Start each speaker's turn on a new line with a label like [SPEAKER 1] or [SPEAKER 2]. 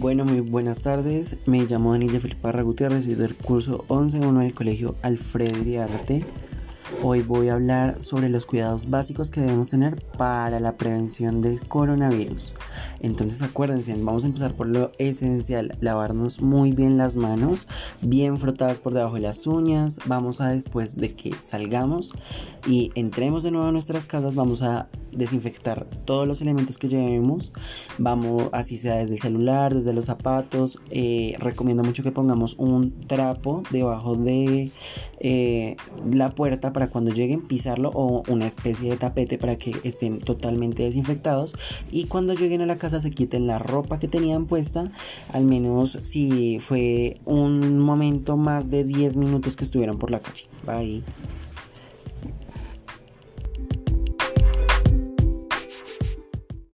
[SPEAKER 1] Bueno, muy buenas tardes. Me llamo Daniel Jeffrey Parra Gutiérrez, soy del curso 11-1 del Colegio Alfredo Iriarte. Hoy voy a hablar sobre los cuidados básicos que debemos tener para la prevención del coronavirus. Entonces acuérdense, vamos a empezar por lo esencial, lavarnos muy bien las manos, bien frotadas por debajo de las uñas. Vamos a después de que salgamos y entremos de nuevo a nuestras casas, vamos a desinfectar todos los elementos que llevemos. Vamos, así sea desde el celular, desde los zapatos. Eh, recomiendo mucho que pongamos un trapo debajo de eh, la puerta para cuando lleguen pisarlo o una especie de tapete para que estén totalmente desinfectados. Y cuando lleguen a la casa se quiten la ropa que tenían puesta. Al menos si fue un momento más de 10 minutos que estuvieron por la calle. Bye